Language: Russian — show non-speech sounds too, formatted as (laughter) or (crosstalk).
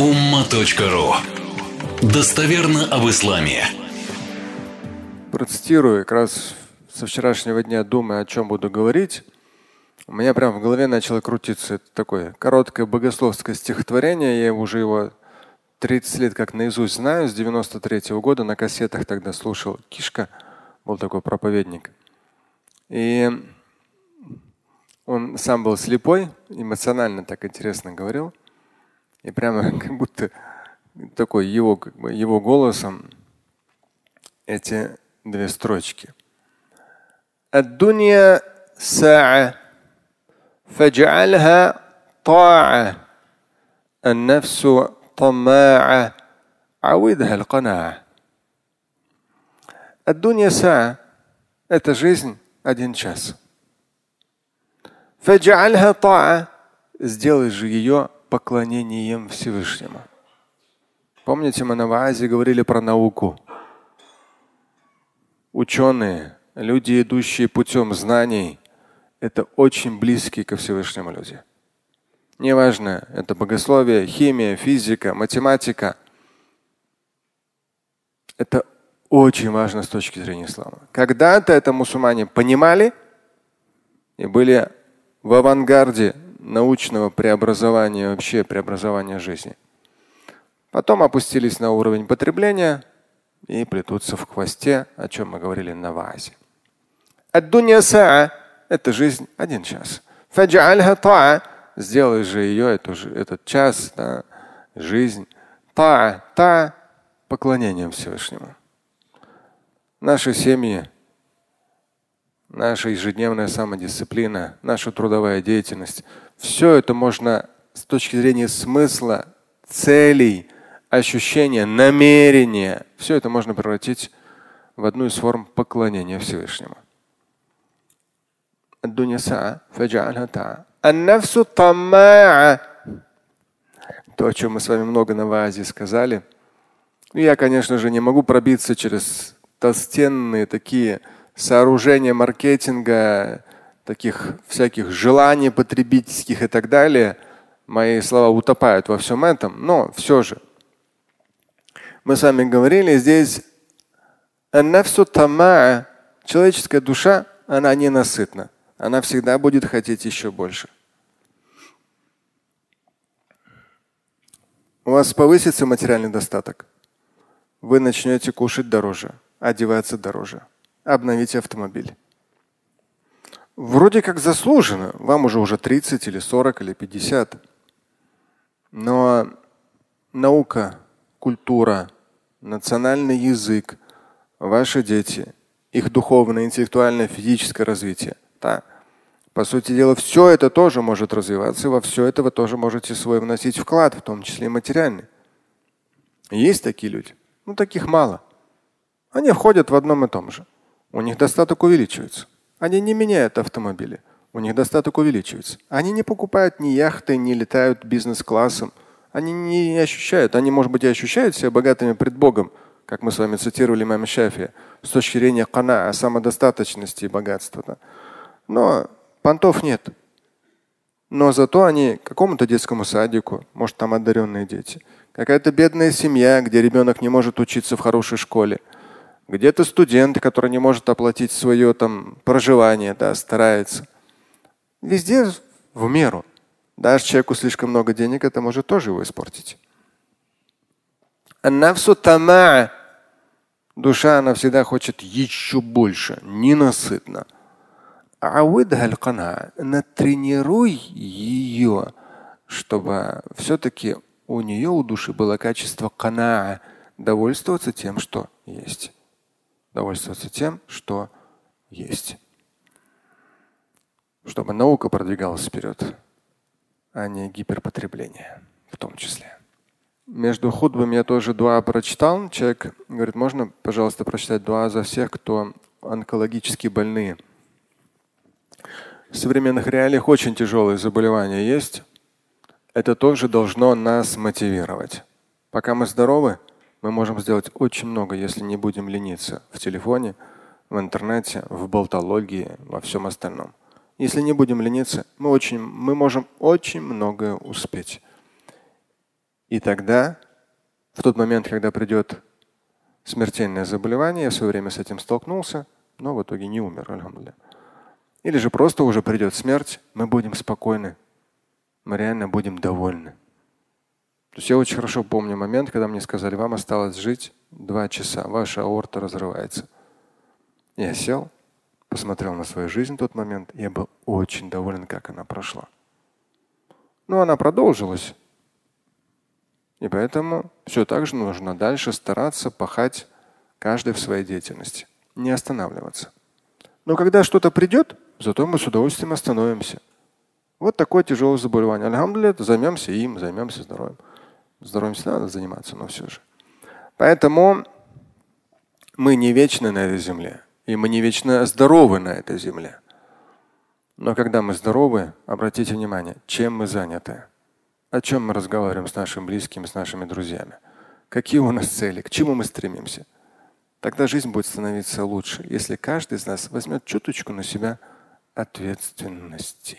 umma.ru Достоверно об исламе. Процитирую, как раз со вчерашнего дня думаю, о чем буду говорить. У меня прям в голове начало крутиться это такое короткое богословское стихотворение. Я уже его 30 лет как наизусть знаю, с 93 -го года на кассетах тогда слушал. Кишка был такой проповедник. И он сам был слепой, эмоционально так интересно говорил. И прямо (laughs) как будто такой его, как бы, его голосом эти две строчки. الدنيا ساعة فاجعلها طاعة النفس طماعة عودها القناعة الدنيا ساعة это жизнь один час. فاجعلها طاعة сделай же ее поклонением Всевышнему. Помните, мы на Ваазе говорили про науку. Ученые, люди, идущие путем знаний, это очень близкие ко Всевышнему люди. Неважно, это богословие, химия, физика, математика. Это очень важно с точки зрения ислама. Когда-то это мусульмане понимали и были в авангарде научного преобразования, вообще преобразования жизни. Потом опустились на уровень потребления и плетутся в хвосте, о чем мы говорили на вазе. это жизнь один час. Сделай же ее, эту, этот час, да, жизнь. Та, та поклонением Всевышнему. Наши семьи наша ежедневная самодисциплина, наша трудовая деятельность. Все это можно с точки зрения смысла, целей, ощущения, намерения, все это можно превратить в одну из форм поклонения Всевышнему. То, о чем мы с вами много на вазе сказали. Я, конечно же, не могу пробиться через толстенные такие сооружения маркетинга, таких всяких желаний потребительских и так далее, мои слова утопают во всем этом, но все же. Мы с вами говорили здесь, человеческая душа, она ненасытна. Она всегда будет хотеть еще больше. У вас повысится материальный достаток. Вы начнете кушать дороже, одеваться дороже обновить автомобиль. Вроде как заслуженно. Вам уже уже 30 или 40 или 50. Но наука, культура, национальный язык, ваши дети, их духовное, интеллектуальное, физическое развитие. Да. По сути дела, все это тоже может развиваться, и во все это вы тоже можете свой вносить вклад, в том числе и материальный. Есть такие люди? Ну, таких мало. Они входят в одном и том же. У них достаток увеличивается. Они не меняют автомобили. У них достаток увеличивается. Они не покупают ни яхты, не летают бизнес-классом. Они не ощущают, они, может быть, и ощущают себя богатыми пред Богом, как мы с вами цитировали имама Шафия, с точки зрения кана, самодостаточности и богатства. Да. Но понтов нет. Но зато они какому-то детскому садику, может, там одаренные дети, какая-то бедная семья, где ребенок не может учиться в хорошей школе – где-то студент, который не может оплатить свое там проживание, да, старается. Везде в меру. Даже человеку слишком много денег, это может тоже его испортить. Душа, она всегда хочет еще больше, ненасытно. Натренируй ее, чтобы все-таки у нее, у души было качество кана, довольствоваться тем, что есть довольствоваться тем, что есть. Чтобы наука продвигалась вперед, а не гиперпотребление в том числе. Между худбами я тоже дуа прочитал. Человек говорит, можно, пожалуйста, прочитать дуа за всех, кто онкологически больные. В современных реалиях очень тяжелые заболевания есть. Это тоже должно нас мотивировать. Пока мы здоровы, мы можем сделать очень много, если не будем лениться в телефоне, в интернете, в болтологии, во всем остальном. Если не будем лениться, мы, очень, мы можем очень многое успеть. И тогда, в тот момент, когда придет смертельное заболевание, я в свое время с этим столкнулся, но в итоге не умер, альхамдулillah. Или же просто уже придет смерть, мы будем спокойны, мы реально будем довольны. То есть я очень хорошо помню момент, когда мне сказали, вам осталось жить два часа, ваша аорта разрывается. Я сел, посмотрел на свою жизнь в тот момент, я был очень доволен, как она прошла. Но она продолжилась. И поэтому все так же нужно дальше стараться пахать каждый в своей деятельности, не останавливаться. Но когда что-то придет, зато мы с удовольствием остановимся. Вот такое тяжелое заболевание. Альхамдулилля, займемся им, займемся здоровьем. Здоровьем всегда надо заниматься, но все же. Поэтому мы не вечны на этой земле. И мы не вечно здоровы на этой земле. Но когда мы здоровы, обратите внимание, чем мы заняты, о чем мы разговариваем с нашими близкими, с нашими друзьями, какие у нас цели, к чему мы стремимся. Тогда жизнь будет становиться лучше, если каждый из нас возьмет чуточку на себя ответственности.